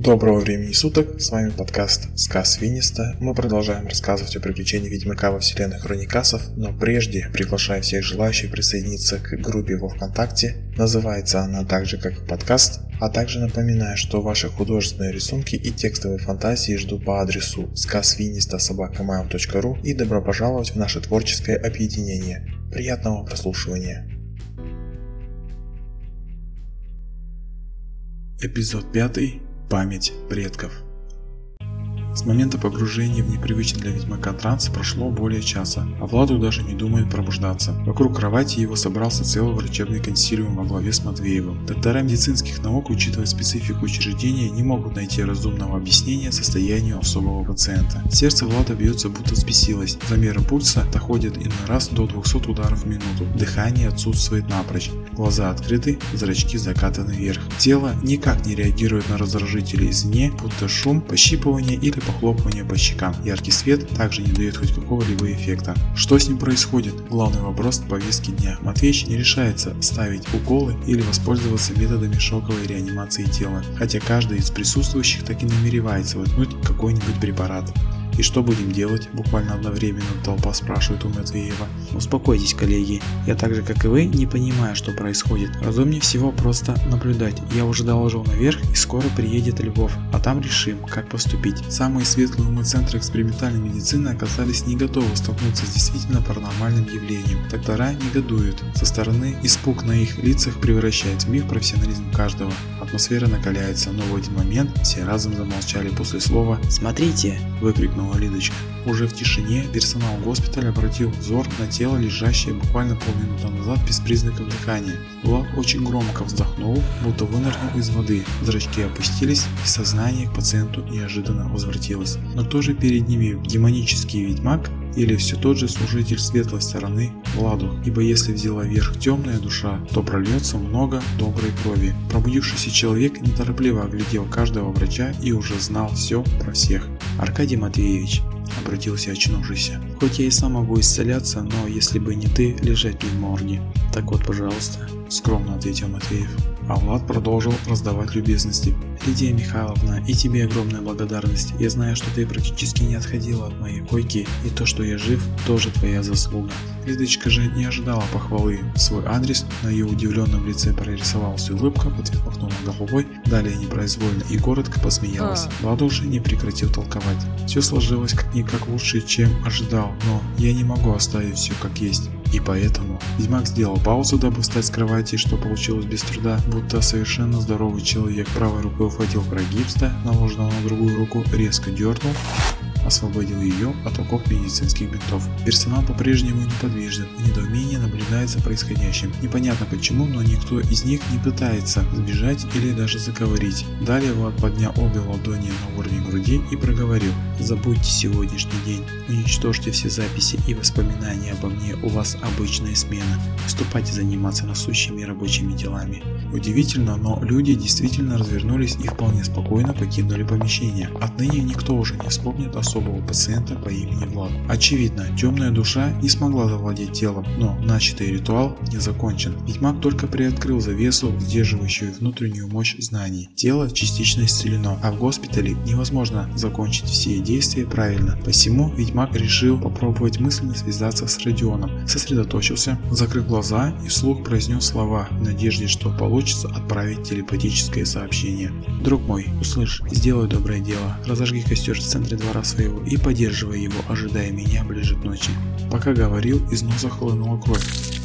Доброго времени суток, с вами подкаст «Сказ Виниста». Мы продолжаем рассказывать о приключениях Ведьмака во вселенной Хроникасов, но прежде приглашаю всех желающих присоединиться к группе во Вконтакте. Называется она так же, как и подкаст, а также напоминаю, что ваши художественные рисунки и текстовые фантазии жду по адресу сказвиниста.собакамайл.ру и добро пожаловать в наше творческое объединение. Приятного прослушивания! Эпизод 5. Память предков. С момента погружения в непривычный для ведьмака транс прошло более часа, а Владу даже не думает пробуждаться. Вокруг кровати его собрался целый врачебный консилиум во главе с Матвеевым. Доктора медицинских наук, учитывая специфику учреждения, не могут найти разумного объяснения состоянию особого пациента. Сердце Влада бьется будто взбесилось, замеры пульса доходят иной раз до 200 ударов в минуту, дыхание отсутствует напрочь, глаза открыты, зрачки закатаны вверх. Тело никак не реагирует на раздражители извне, будто шум, пощипывание или похлопывание по щекам. Яркий свет также не дает хоть какого-либо эффекта. Что с ним происходит? Главный вопрос в повестке дня. Матвеич не решается ставить уколы или воспользоваться методами шоковой реанимации тела, хотя каждый из присутствующих так и намеревается воткнуть какой-нибудь препарат. «И что будем делать?» – буквально одновременно толпа спрашивает у Матвеева. Успокойтесь, коллеги. Я так же, как и вы, не понимаю, что происходит. Разумнее всего просто наблюдать. Я уже доложил наверх и скоро приедет Львов, а там решим, как поступить. Самые светлые умы Центра экспериментальной медицины оказались не готовы столкнуться с действительно паранормальным явлением. Доктора негодуют. Со стороны испуг на их лицах превращает в миф профессионализм каждого. Атмосфера накаляется, но в один момент все разом замолчали после слова «Смотрите!» – выкрикнул крикнула Лидочка. Уже в тишине персонал госпиталя обратил взор на тело, лежащее буквально полминуты назад без признаков дыхания. Влад очень громко вздохнул, будто вынырнул из воды. Зрачки опустились, и сознание к пациенту неожиданно возвратилось. Но кто же перед ними демонический ведьмак или все тот же служитель светлой стороны Владу, ибо если взяла верх темная душа, то прольется много доброй крови. Пробудившийся человек неторопливо оглядел каждого врача и уже знал все про всех. Аркадий Матвеевич, обратился очнувшийся. Хоть я и сам могу исцеляться, но если бы не ты, лежать не в морге. Так вот, пожалуйста, скромно ответил Матвеев. А Влад продолжил раздавать любезности. Лидия Михайловна, и тебе огромная благодарность. Я знаю, что ты практически не отходила от моей койки, и то, что я жив, тоже твоя заслуга. Лидочка же не ожидала похвалы. Свой адрес на ее удивленном лице прорисовалась улыбка, потом махнула головой, далее непроизвольно и коротко посмеялась. А. Влад уже не прекратил толковать. Все сложилось как-никак лучше, чем ожидал, но я не могу оставить все как есть. И поэтому Ведьмак сделал паузу, дабы встать с кровати, что получилось без труда, будто совершенно здоровый человек. Правой рукой ухватил гипса, наложенного на другую руку, резко дернул, освободил ее от оков медицинских бинтов. Персонал по-прежнему неподвижен, и недоумение наблюдает за происходящим. Непонятно почему, но никто из них не пытается сбежать или даже заговорить. Далее Влад поднял обе ладони на уровень груди и проговорил. Забудьте сегодняшний день, уничтожьте все записи и воспоминания обо мне, у вас обычная смена. Вступайте заниматься насущими рабочими делами. Удивительно, но люди действительно развернулись и вполне спокойно покинули помещение. Отныне никто уже не вспомнит особо особого пациента по имени Влад. Очевидно, темная душа не смогла завладеть телом, но начатый ритуал не закончен. Ведьмак только приоткрыл завесу, сдерживающую внутреннюю мощь знаний. Тело частично исцелено, а в госпитале невозможно закончить все действия правильно. Посему Ведьмак решил попробовать мысленно связаться с Родионом. Сосредоточился, закрыл глаза и вслух произнес слова в надежде, что получится отправить телепатическое сообщение. «Друг мой, услышь, сделай доброе дело, разожги костер в центре двора своего своего и поддерживая его, ожидая меня ближе к ночи. Пока говорил, из носа хлынула кровь.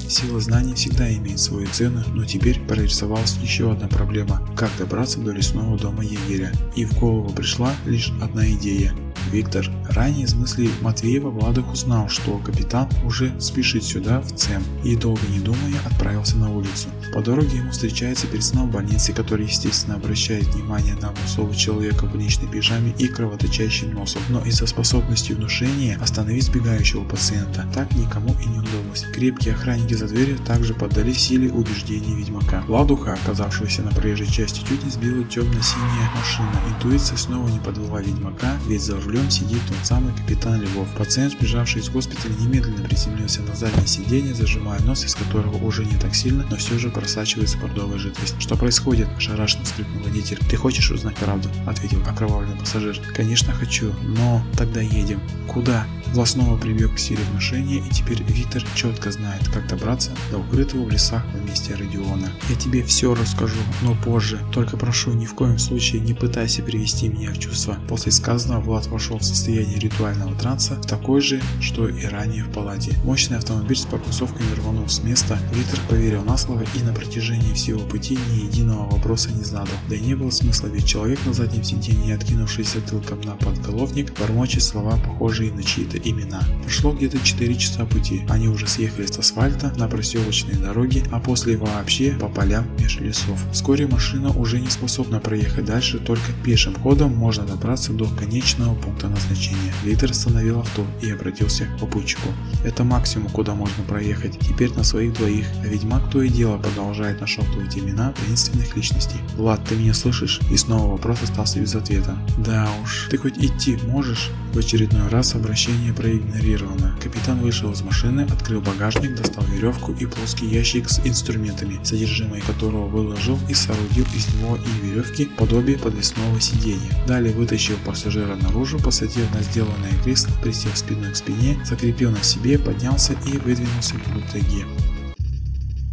Сила знаний всегда имеет свою цену, но теперь прорисовалась еще одна проблема – как добраться до лесного дома егеря. И в голову пришла лишь одна идея Виктор. Ранее из мыслей Матвеева Владок узнал, что капитан уже спешит сюда, в ЦЕМ, и долго не думая отправился на улицу. По дороге ему встречается персонал больницы, который естественно обращает внимание на мусового человека в больничной пижаме и кровоточащим носом, но из-за способности внушения остановить сбегающего пациента так никому и не удалось. Крепкие охранники за дверью также поддались силе убеждений ведьмака. Владуха, оказавшегося на проезжей части, чуть не сбила темно-синяя машина. Интуиция снова не подвела ведьмака, ведь за рулем рулем сидит тот самый капитан Львов. Пациент, сбежавший из госпиталя, немедленно приземлился на заднее сиденье, зажимая нос, из которого уже не так сильно, но все же просачивается бордовая жидкость. «Что происходит?» – ошарашенно вскрикнул водитель. «Ты хочешь узнать правду?» – ответил окровавленный пассажир. «Конечно хочу, но тогда едем». «Куда?» Влад снова привел к силе внушения, и теперь Виктор четко знает, как добраться до укрытого в лесах на месте Родиона. «Я тебе все расскажу, но позже. Только прошу, ни в коем случае не пытайся привести меня в чувство». После сказанного Влад вошел в состояние ритуального транса, такой же, что и ранее в палате. Мощный автомобиль с паркусовкой рванул с места. Виктор поверил на слово и на протяжении всего пути ни единого вопроса не задал. Да и не было смысла, ведь человек на заднем сиденье, откинувшийся тылком на подголовник, бормочет слова, похожие на чьи-то имена. Прошло где-то 4 часа пути. Они уже съехали с асфальта на проселочные дороги, а после вообще по полям меж лесов. Вскоре машина уже не способна проехать дальше, только пешим ходом можно добраться до конечного пункта назначения. Литер остановил авто и обратился к попутчику. Это максимум, куда можно проехать. Теперь на своих двоих. А ведьмак то и дело продолжает нашептывать имена таинственных личностей. Влад, ты меня слышишь? И снова вопрос остался без ответа. Да уж, ты хоть идти можешь? В очередной раз обращение проигнорировано. Капитан вышел из машины, открыл багажник, достал веревку и плоский ящик с инструментами, содержимое которого выложил и соорудил из него и веревки подобие подвесного сиденья. Далее вытащил пассажира наружу, посадил на сделанное кресло, присел спиной к спине, закрепил на себе, поднялся и выдвинулся к тайге.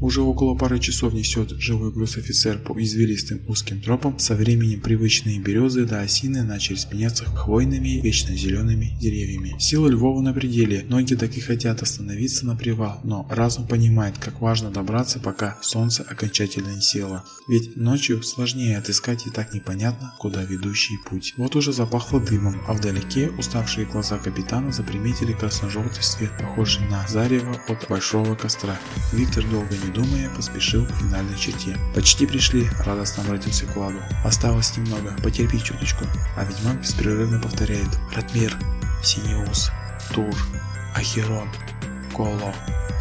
Уже около пары часов несет живой груз офицер по извилистым узким тропам, со временем привычные березы до осины начали сменяться хвойными вечно зелеными деревьями. Сила Львова на пределе, ноги так и хотят остановиться на привал, но разум понимает, как важно добраться, пока солнце окончательно не село. Ведь ночью сложнее отыскать и так непонятно, куда ведущий путь. Вот уже запахло дымом, а вдалеке уставшие глаза капитана заприметили красно-желтый свет, похожий на зарево от большого костра. Виктор долго не думая, поспешил к финальной черте. «Почти пришли», — радостно обратился к Владу. «Осталось немного, потерпи чуточку». А ведьмак беспрерывно повторяет «Ратмир, Синеус, Тур, Ахерон, Коло,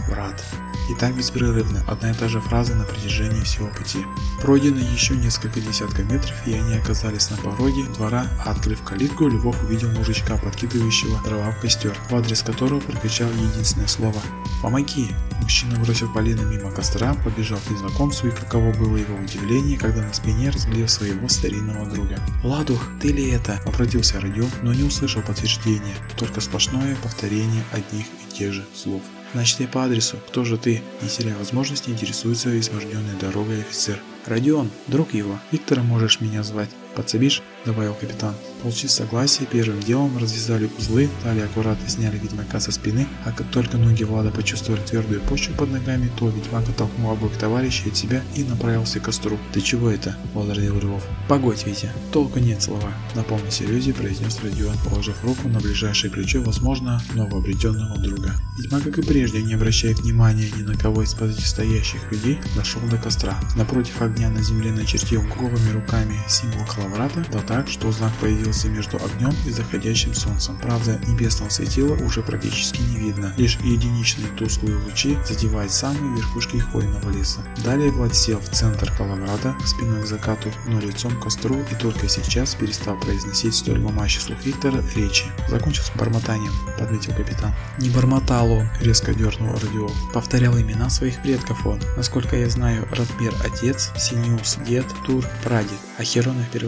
Врат». И так беспрерывно, одна и та же фраза на протяжении всего пути. Пройдено еще несколько десятков метров, и они оказались на пороге двора, открыв калитку, Львов увидел мужичка, подкидывающего дрова в костер, в адрес которого прокричал единственное слово «Помоги!». Мужчина, бросив Полина мимо костра, побежал к незнакомцу, и каково было его удивление, когда на спине разглядел своего старинного друга. «Ладух, ты ли это?» – обратился Родион, но не услышал подтверждения, только сплошное повторение одних и тех же слов. Значит, я по адресу. Кто же ты? Не теряя возможности, интересуется изможденной дорогой офицер. Родион, друг его. Виктора можешь меня звать. Подсобишь? Добавил капитан. Получив согласие, первым делом развязали узлы, далее аккуратно сняли ведьмака со спины, а как только ноги Влада почувствовали твердую почву под ногами, то ведьмак оттолкнул обоих товарищей от себя и направился к костру. «Ты чего это?» – возразил Львов. «Погодь, Витя, толку нет слова», – на полной серьезе произнес Родион, положив руку на ближайшее плечо, возможно, новообретенного друга. Ведьмак, как и прежде, не обращая внимания ни на кого из стоящих людей, дошел до костра. Напротив огня на земле начертил голыми руками символ Халаврата, да так, что знак появился между огнем и заходящим солнцем. Правда, небесного светила уже практически не видно, лишь единичные тусклые лучи задевают самые верхушки хвойного леса. Далее Влад сел в центр Калаврата, спиной к закату, но лицом к костру и только сейчас перестал произносить столь ломающий слух Виктора речи. Закончил с бормотанием, подметил капитан. Не бормотал он, резко дернул Родиол. Повторял имена своих предков он. Насколько я знаю, Радмир отец, Синиус дед, Тур прадед, а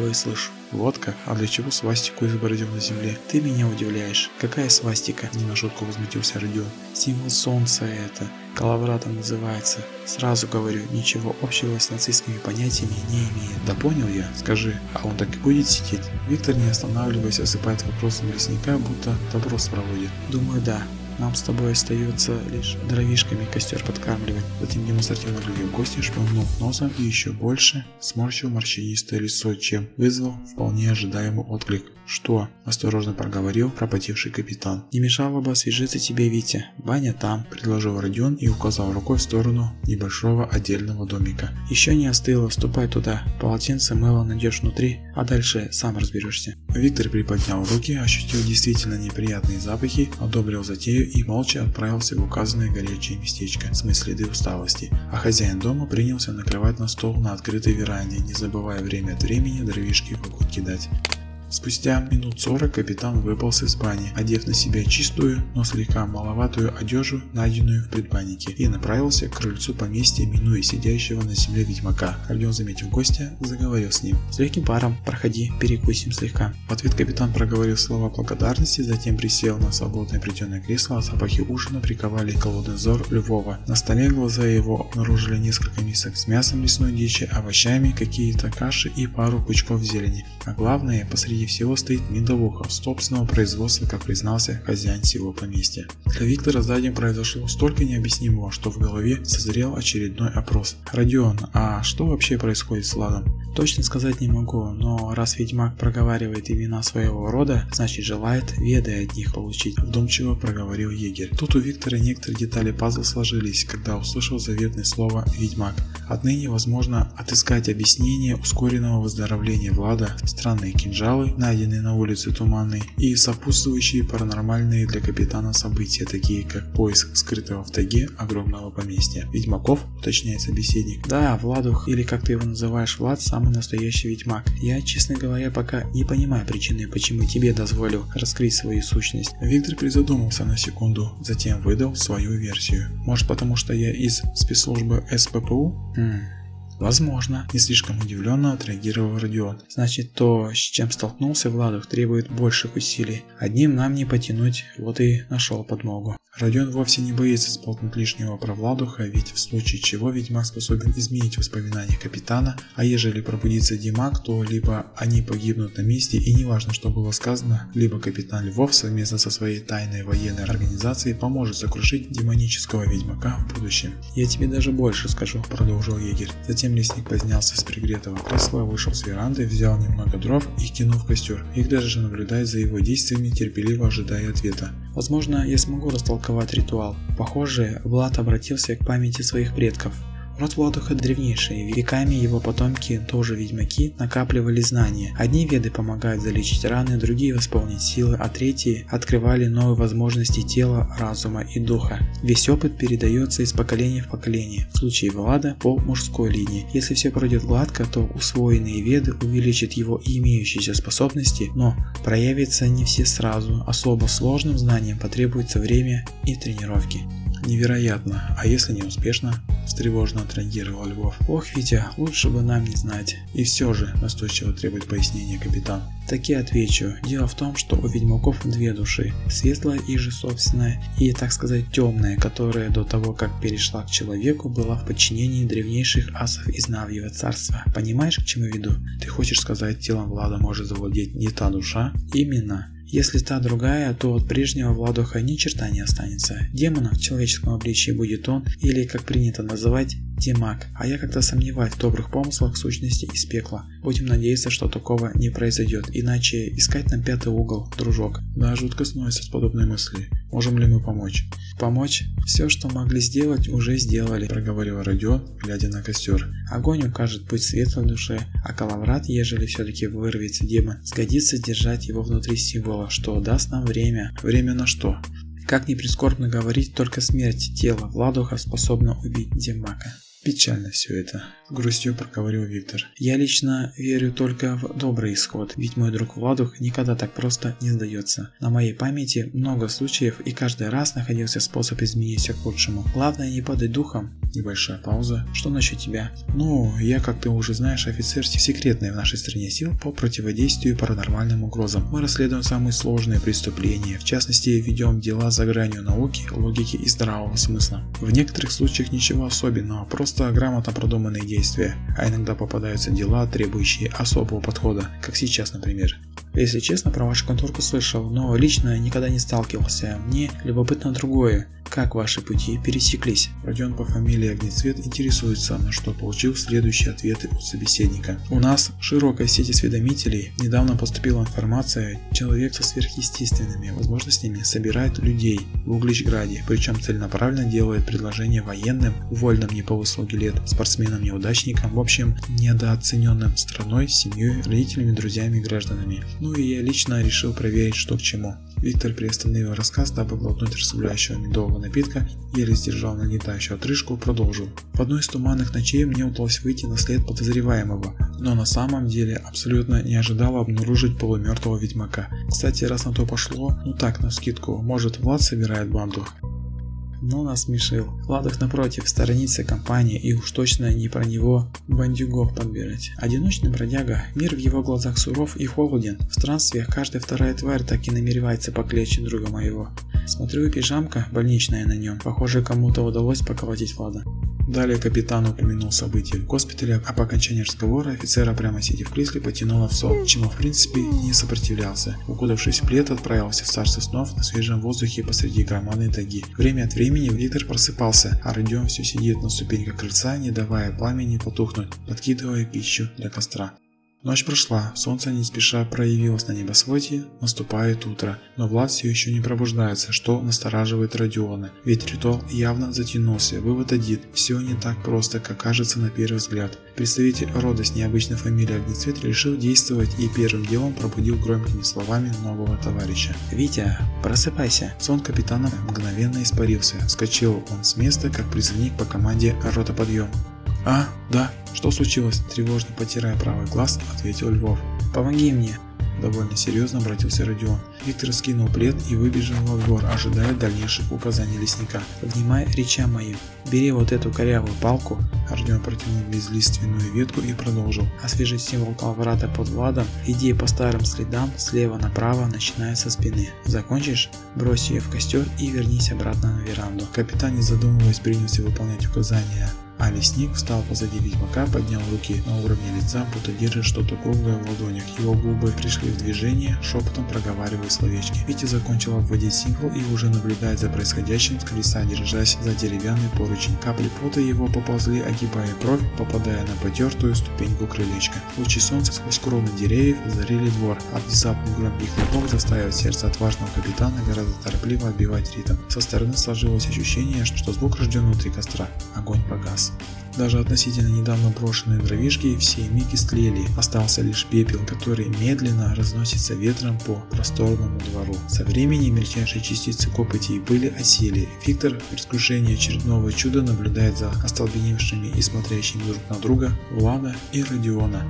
Херона впервые слышу. Вот как? А для чего свастику изобразил на земле? Ты меня удивляешь. Какая свастика? Не на шутку возмутился Родион. Символ солнца это. Калавратом называется. Сразу говорю, ничего общего с нацистскими понятиями не имеет. Да понял я, скажи, а он так и будет сидеть? Виктор, не останавливаясь, осыпает вопросом лесника, будто допрос проводит. Думаю, да. Нам с тобой остается лишь дровишками костер подкармливать. Затем демонстративно глядел гостя, шпыгнул носом и еще больше сморщил морщинистое лицо, чем вызвал вполне ожидаемый отклик. «Что?» – осторожно проговорил пропотевший капитан. «Не мешало бы освежиться тебе, Витя. Баня там», – предложил Родион и указал рукой в сторону небольшого отдельного домика. «Еще не остыло, ступай туда. Полотенце мыло найдешь внутри, а дальше сам разберешься». Виктор приподнял руки, ощутил действительно неприятные запахи, одобрил затею и молча отправился в указанное горячее местечко, смыть следы усталости. А хозяин дома принялся накрывать на стол на открытой веранде, не забывая время от времени дровишки в кидать. Спустя минут 40 капитан выполз из бани, одев на себя чистую, но слегка маловатую одежду, найденную в предбаннике, и направился к крыльцу поместья, минуя сидящего на земле ведьмака. Родион, заметив гостя, заговорил с ним. «С легким паром, проходи, перекусим слегка». В ответ капитан проговорил слова благодарности, затем присел на свободное плетеное кресло, а запахи ужина приковали голодный взор Львова. На столе глаза его обнаружили несколько мисок с мясом лесной дичи, овощами, какие-то каши и пару пучков зелени. А главное, посреди всего стоит медовуха собственного производства, как признался хозяин всего поместья. Для Виктора за произошло столько необъяснимого, что в голове созрел очередной опрос. «Родион, а что вообще происходит с Ладом?» Точно сказать не могу, но раз ведьмак проговаривает имена своего рода, значит желает веды от них получить, вдумчиво проговорил егерь. Тут у Виктора некоторые детали пазла сложились, когда услышал заветное слово «ведьмак». Отныне возможно отыскать объяснение ускоренного выздоровления Влада, странные кинжалы, найденные на улице Туманной, и сопутствующие паранормальные для капитана события, такие как поиск скрытого в тайге огромного поместья. Ведьмаков, уточняет собеседник. Да, Владух, или как ты его называешь, Влад, сам самый настоящий ведьмак. Я, честно говоря, пока не понимаю причины, почему тебе дозволил раскрыть свою сущность. Виктор призадумался на секунду, затем выдал свою версию. Может потому что я из спецслужбы СППУ? Хм. Возможно. Не слишком удивленно отреагировал Родион. Значит, то, с чем столкнулся Владух, требует больших усилий. Одним нам не потянуть, вот и нашел подмогу. Родион вовсе не боится сполкнуть лишнего про Владуха, ведь в случае чего ведьмак способен изменить воспоминания капитана, а ежели пробудится Димак, то либо они погибнут на месте и неважно что было сказано, либо капитан Львов совместно со своей тайной военной организацией поможет сокрушить демонического ведьмака в будущем. «Я тебе даже больше скажу», – продолжил егерь. Затем лесник поднялся с пригретого кресла, вышел с веранды, взял немного дров и кинул в костер. Их даже наблюдает за его действиями, терпеливо ожидая ответа. «Возможно, я смогу растолковать толковать ритуал. Похоже, Влад обратился к памяти своих предков. Род Владуха древнейший, веками его потомки, тоже ведьмаки, накапливали знания. Одни веды помогают залечить раны, другие восполнить силы, а третьи открывали новые возможности тела, разума и духа. Весь опыт передается из поколения в поколение. В случае Влада по мужской линии. Если все пройдет гладко, то усвоенные веды увеличат его имеющиеся способности, но проявятся не все сразу. Особо сложным знаниям потребуется время и тренировки. Невероятно. А если не успешно? Встревожно отреагировал Львов. Ох, Витя, лучше бы нам не знать. И все же, настойчиво требует пояснения капитан. Таки отвечу. Дело в том, что у ведьмаков две души. Светлая и же собственная, и, так сказать, темная, которая до того, как перешла к человеку, была в подчинении древнейших асов из Навьего царства. Понимаешь, к чему веду? Ты хочешь сказать, телом Влада может завладеть не та душа? Именно. Если та другая, то от прежнего Владуха ни черта не останется. Демона в человеческом обличии будет он, или, как принято называть, Демак. А я как-то сомневаюсь в добрых помыслах сущности из пекла. Будем надеяться, что такого не произойдет, иначе искать нам пятый угол, дружок. Да, жутко сносит с подобной мысли. Можем ли мы помочь? Помочь? Все, что могли сделать, уже сделали, проговорил Родион, глядя на костер. Огонь укажет путь светлой душе, а калаврат, ежели все-таки вырвется демон, сгодится держать его внутри символа, что даст нам время. Время на что? Как ни прискорбно говорить, только смерть тела Владуха способна убить Демака. Печально все это, грустью проговорил Виктор. Я лично верю только в добрый исход, ведь мой друг Владух никогда так просто не сдается. На моей памяти много случаев и каждый раз находился способ изменить все к лучшему. Главное не падать духом. Небольшая пауза. Что насчет тебя? Ну, я, как ты уже знаешь, офицер секретный в нашей стране сил по противодействию паранормальным угрозам. Мы расследуем самые сложные преступления, в частности, ведем дела за гранью науки, логики и здравого смысла. В некоторых случаях ничего особенного, просто грамотно продуманные действия, а иногда попадаются дела, требующие особого подхода, как сейчас, например. Если честно, про вашу конторку слышал, но лично никогда не сталкивался. Мне любопытно другое. Как ваши пути пересеклись? Родион по фамилии Огнецвет интересуется, на что получил следующие ответы от собеседника. У нас широкая сеть осведомителей. Недавно поступила информация, человек со сверхъестественными возможностями собирает людей в Угличграде, причем целенаправленно делает предложения военным, вольным не по выслуге лет, спортсменам-неудачникам, в общем, недооцененным страной, семьей, родителями, друзьями гражданами. Ну и я лично решил проверить, что к чему. Виктор приостановил рассказ, дабы глотнуть расслабляющего медового напитка, еле сдержал нагнетающую отрыжку, продолжил. В одной из туманных ночей мне удалось выйти на след подозреваемого, но на самом деле абсолютно не ожидал обнаружить полумертвого ведьмака. Кстати, раз на то пошло, ну так, на скидку, может Влад собирает банду? Но насмешил. Ладох напротив, сторонится компании и уж точно не про него бандюгов подбирать. Одиночный бродяга, мир в его глазах суров и холоден. В странствиях каждая вторая тварь так и намеревается поклечь друга моего. Смотрю, пижамка больничная на нем. Похоже, кому-то удалось поколотить Влада. Далее капитан упомянул события в госпитале, а по окончании разговора офицера прямо сидя в кресле потянуло в сон, чему в принципе не сопротивлялся. Укутавшись в плед, отправился в царство снов на свежем воздухе посреди громадной таги. Время от времени Виктор просыпался, а Родион все сидит на ступеньках крыльца, не давая пламени потухнуть, подкидывая пищу для костра. Ночь прошла, солнце не спеша проявилось на небосводе, наступает утро, но Влад все еще не пробуждается, что настораживает Родиона, ведь ритуал явно затянулся, вывод один, все не так просто, как кажется на первый взгляд. Представитель рода с необычной фамилией Огнецвет решил действовать и первым делом пробудил громкими словами нового товарища. «Витя, просыпайся!» Сон капитана мгновенно испарился, вскочил он с места, как призывник по команде «Рота подъем». «А, да, что случилось?» – тревожно потирая правый глаз, ответил Львов. «Помоги мне!» Довольно серьезно обратился Родион. Виктор скинул плед и выбежал во двор, ожидая дальнейших указаний лесника. «Внимай речам моим. Бери вот эту корявую палку». Родион протянул безлиственную ветку и продолжил. «Освежи символ Калврата под Владом. Иди по старым следам, слева направо, начиная со спины. Закончишь? Брось ее в костер и вернись обратно на веранду». Капитан, не задумываясь, принялся выполнять указания а лесник встал позади ведьмака, поднял руки на уровне лица, будто держит что-то круглое в ладонях. Его губы пришли в движение, шепотом проговаривая словечки. Витя закончил обводить символ и уже наблюдает за происходящим с колеса, держась за деревянный поручень. Капли пота его поползли, огибая бровь, попадая на потертую ступеньку крылечка. Лучи солнца сквозь кроны деревьев зарили двор, а внезапный громкий хлопок заставил сердце отважного капитана гораздо торопливо отбивать ритм. Со стороны сложилось ощущение, что звук рожден внутри костра. Огонь погас. Даже относительно недавно брошенные дровишки все миг истлели, остался лишь пепел, который медленно разносится ветром по просторному двору. Со временем мельчайшие частицы копоти и пыли осели. Виктор в предвкушении очередного чуда наблюдает за остолбеневшими и смотрящими друг на друга Влада и Родиона.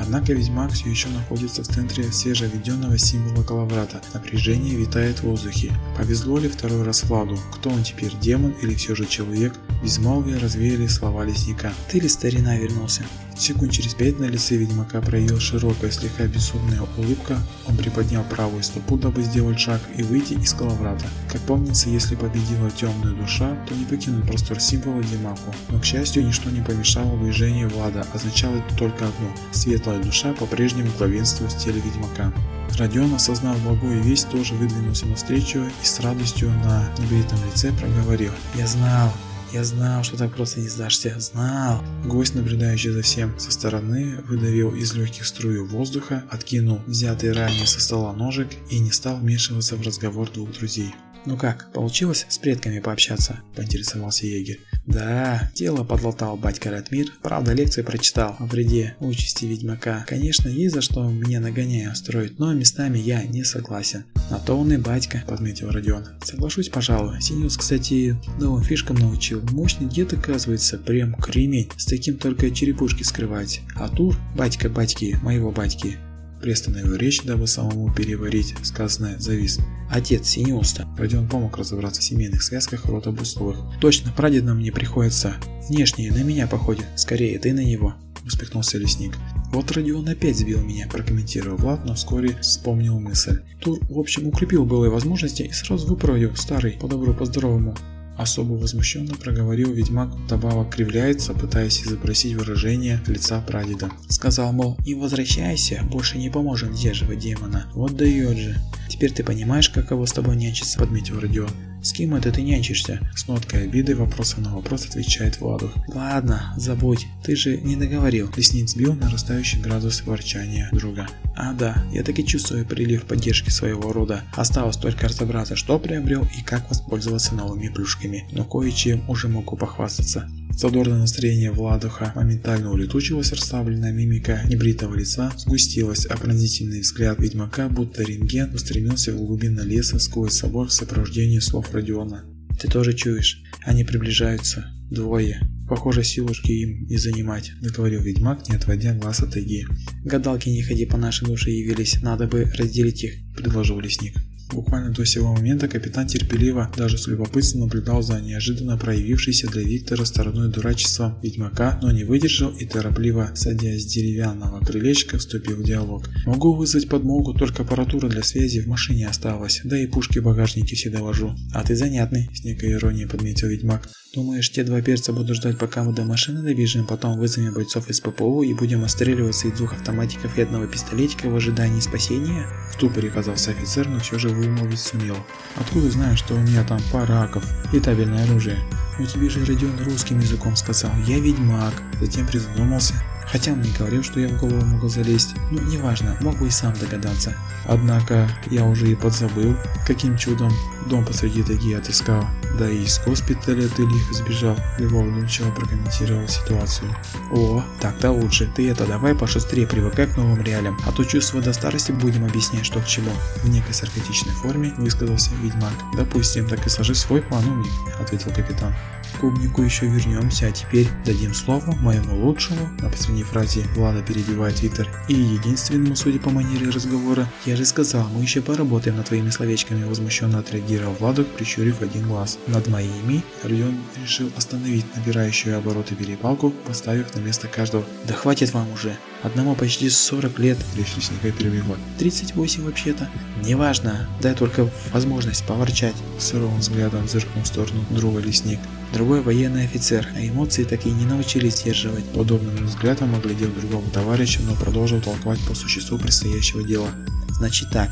Однако ведьмак все еще находится в центре свежевведенного символа Калаврата. Напряжение витает в воздухе. Повезло ли второй раз Владу? Кто он теперь, демон или все же человек? Безмолвие развеяли слова лесника. Ты ли старина вернулся? Секунд через пять на лице ведьмака проявилась широкая, слегка бессудная улыбка. Он приподнял правую стопу, дабы сделать шаг и выйти из коловрата. Как помнится, если победила темная душа, то не покинуть простор символа Демаку. Но, к счастью, ничто не помешало движению Влада, означало только одно – светлая душа по-прежнему главенствует в теле ведьмака. Родион, осознав благую весть, тоже выдвинулся навстречу и с радостью на небритом лице проговорил. «Я знал, я знал, что так просто не сдашься. Знал. Гость, наблюдающий за всем со стороны, выдавил из легких струю воздуха, откинул взятый ранее со стола ножик и не стал вмешиваться в разговор двух друзей. «Ну как, получилось с предками пообщаться?» – поинтересовался егерь. «Да, тело подлатал батька Ратмир, правда лекции прочитал о вреде участи ведьмака. Конечно, есть за что мне нагоняя строить, но местами я не согласен. На то он и батька», – подметил Родион. «Соглашусь, пожалуй. Синюс, кстати, новым фишкам научил. Мощный дед, оказывается, прям кремень. С таким только черепушки скрывать. А Тур, батька батьки, моего батьки, Приостановил речь, дабы самому переварить сказанное завис. Отец Синеуста. Родион помог разобраться в семейных связках рода Бусловых. Точно, прадед мне приходится. Внешне на меня походит. Скорее, ты на него. Усмехнулся лесник. Вот Родион опять сбил меня, прокомментировал Влад, но вскоре вспомнил мысль. Тур, в общем, укрепил былые возможности и сразу выправил старый, по добру, по здоровому. Особо возмущенно проговорил ведьмак, добавок кривляется, пытаясь изобразить выражение лица прадеда. Сказал, мол, и возвращайся, больше не поможем сдерживать демона. Вот дает же. Теперь ты понимаешь, каково с тобой нянчиться, подметил Родион. С кем это ты нянчишься? С ноткой обиды вопросом на вопрос отвечает Владу. Ладно, забудь, ты же не договорил. Лесник сбил нарастающий градус ворчания друга. А да, я так и чувствую прилив поддержки своего рода. Осталось только разобраться, что приобрел и как воспользоваться новыми плюшками, но кое-чем уже могу похвастаться. Задорное настроение Владуха моментально улетучилось, расслабленная мимика небритого лица сгустилась, а пронзительный взгляд ведьмака, будто рентген, устремился в глубины леса сквозь собор в сопровождении слов Родиона. «Ты тоже чуешь? Они приближаются. Двое. Похоже, силушки им не занимать», – договорил ведьмак, не отводя глаз от Эги. «Гадалки не ходи по нашей душе явились, надо бы разделить их», – предложил лесник. Буквально до сего момента капитан терпеливо, даже с любопытством наблюдал за неожиданно проявившейся для Виктора стороной дурачества ведьмака, но не выдержал и торопливо, садясь с деревянного крылечка, вступил в диалог. «Могу вызвать подмогу, только аппаратура для связи в машине осталась, да и пушки в багажнике всегда вожу». «А ты занятный», – с некой иронией подметил ведьмак. «Думаешь, те два перца будут ждать, пока мы до машины добежим, потом вызовем бойцов из ППО и будем отстреливаться из двух автоматиков и одного пистолетика в ожидании спасения?» В ступоре казался офицер, но все же вымолвить сумел. Откуда знаешь, что у меня там пара аков и табельное оружие? Ну тебе же Родион русским языком сказал, я ведьмак. Затем призадумался. Хотя он не говорил, что я в голову могу залезть. Ну, неважно, мог бы и сам догадаться. Однако, я уже и подзабыл, каким чудом дом посреди таги отыскал. Да и из госпиталя ты лихо сбежал. Львов вдумчиво прокомментировал ситуацию. О, так-то лучше. Ты это давай пошустрее привыкай к новым реалиям, а то чувство до старости будем объяснять, что к чему. В некой саркатичной форме высказался ведьмак. Допустим, так и сложи свой план, умник, ответил капитан. К умнику еще вернемся, а теперь дадим слово моему лучшему, на последней фразе Влада перебивает Виктор, и единственному, судя по манере разговора, я же сказал, мы еще поработаем над твоими словечками, возмущенно отреагировал Владук, прищурив один глаз. Над моими Родион решил остановить набирающую обороты перепалку, поставив на место каждого. Да хватит вам уже, одному почти 40 лет, речь лесника перебивал. 38 вообще-то. Неважно, дай только возможность поворчать. Суровым взглядом зыркнул в сторону друга лесник. Другой военный офицер, а эмоции так и не научились сдерживать. Подобным взглядом оглядел другого товарища, но продолжил толковать по существу предстоящего дела. Значит так,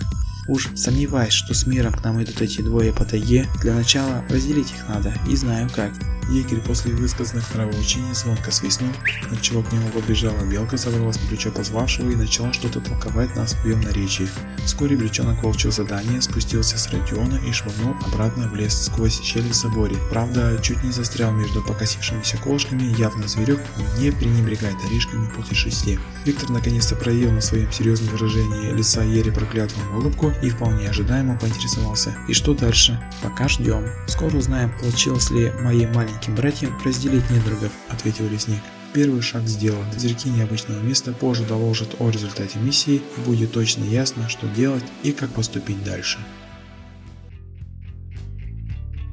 Уж сомневаюсь, что с миром к нам идут эти двое по тайге, для начала разделить их надо, и знаю как. Егерь после высказанных нравоучений звонко свистнул, отчего к нему побежала белка, забралась на плечо позвавшего и начала что-то толковать на своем наречии. Вскоре брючонок волчьего задание спустился с Родиона и швырнул обратно в лес сквозь щель в заборе. Правда, чуть не застрял между покосившимися колышками, явно зверек не пренебрегает орешками после шести. Виктор наконец-то проявил на своем серьезном выражении лица еле проклятую улыбку и вполне ожидаемо поинтересовался. И что дальше? Пока ждем. Скоро узнаем, получилось ли моей маленьким братьям разделить недругов, ответил лесник. Первый шаг сделан. Зряки необычного места позже доложат о результате миссии и будет точно ясно, что делать и как поступить дальше.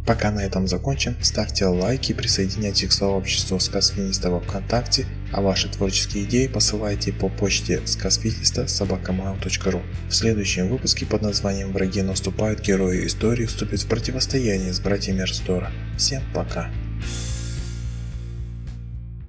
Пока на этом закончим, ставьте лайки, присоединяйтесь к сообществу Сказфиниста во Вконтакте, а ваши творческие идеи посылайте по почте сказфиниста собакамайл.ру. В следующем выпуске под названием «Враги наступают, герои истории вступят в противостояние с братьями Рстора». Всем пока!